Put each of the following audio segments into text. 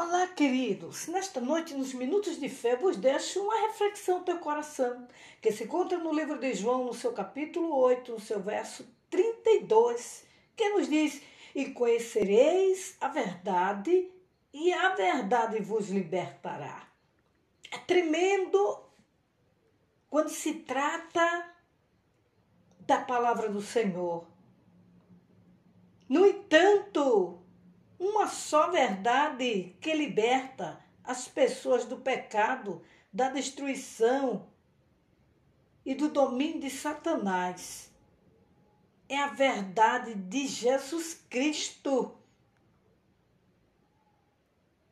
Olá, queridos! Nesta noite, nos Minutos de Fé, vos deixo uma reflexão ao teu coração, que se encontra no livro de João, no seu capítulo 8, no seu verso 32, que nos diz: E conhecereis a verdade, e a verdade vos libertará. É tremendo quando se trata da palavra do Senhor. No entanto, só verdade que liberta as pessoas do pecado, da destruição e do domínio de Satanás. É a verdade de Jesus Cristo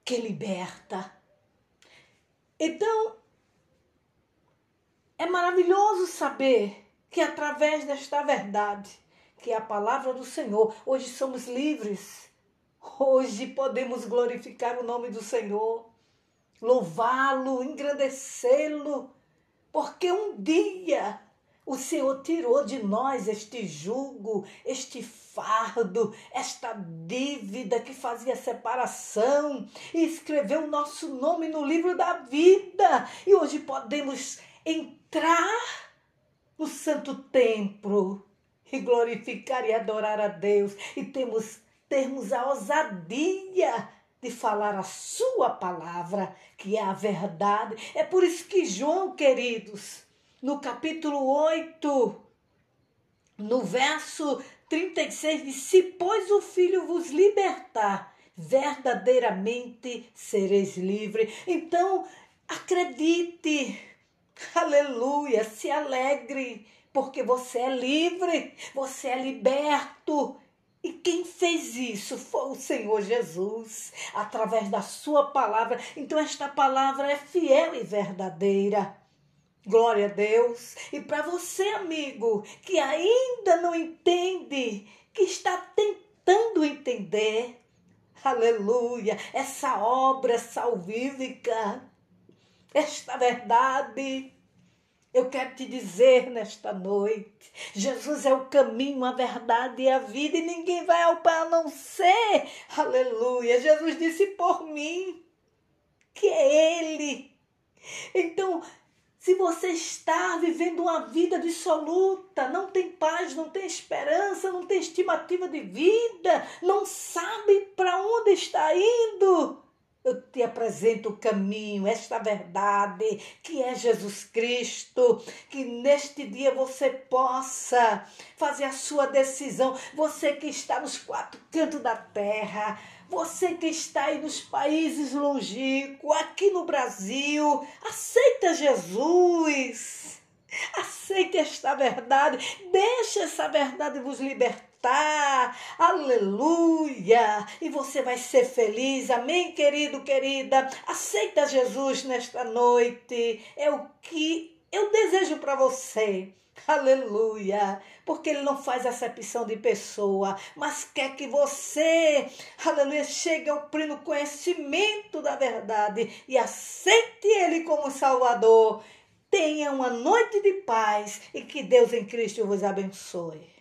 que liberta. Então, é maravilhoso saber que através desta verdade, que é a palavra do Senhor, hoje somos livres Hoje podemos glorificar o nome do Senhor, louvá-lo, engrandecê-lo, porque um dia o Senhor tirou de nós este jugo, este fardo, esta dívida que fazia separação e escreveu o nosso nome no livro da vida. E hoje podemos entrar no santo templo e glorificar e adorar a Deus e temos termos a ousadia de falar a sua palavra, que é a verdade. É por isso que João, queridos, no capítulo 8, no verso 36, diz: Se, pois, o Filho vos libertar, verdadeiramente sereis livres. Então, acredite, aleluia, se alegre, porque você é livre, você é liberto. E quem fez isso foi o Senhor Jesus, através da Sua palavra. Então, esta palavra é fiel e verdadeira. Glória a Deus. E para você, amigo, que ainda não entende, que está tentando entender, aleluia, essa obra salvífica, esta verdade eu quero te dizer nesta noite: Jesus é o caminho, a verdade e a vida, e ninguém vai ao Pai a não ser. Aleluia! Jesus disse por mim que é Ele. Então, se você está vivendo uma vida dissoluta, não tem paz, não tem esperança, não tem estimativa de vida, não sabe para onde está indo, te apresento o caminho, esta verdade, que é Jesus Cristo. Que neste dia você possa fazer a sua decisão. Você que está nos quatro cantos da terra, você que está aí nos países longínquos, aqui no Brasil, aceita Jesus. Aceite esta verdade, deixe essa verdade vos libertar. Aleluia! E você vai ser feliz. Amém, querido, querida. Aceita Jesus nesta noite. É o que eu desejo para você. Aleluia! Porque Ele não faz acepção de pessoa, mas quer que você, aleluia, chegue ao pleno conhecimento da verdade e aceite Ele como Salvador Tenha uma noite de paz e que Deus em Cristo vos abençoe.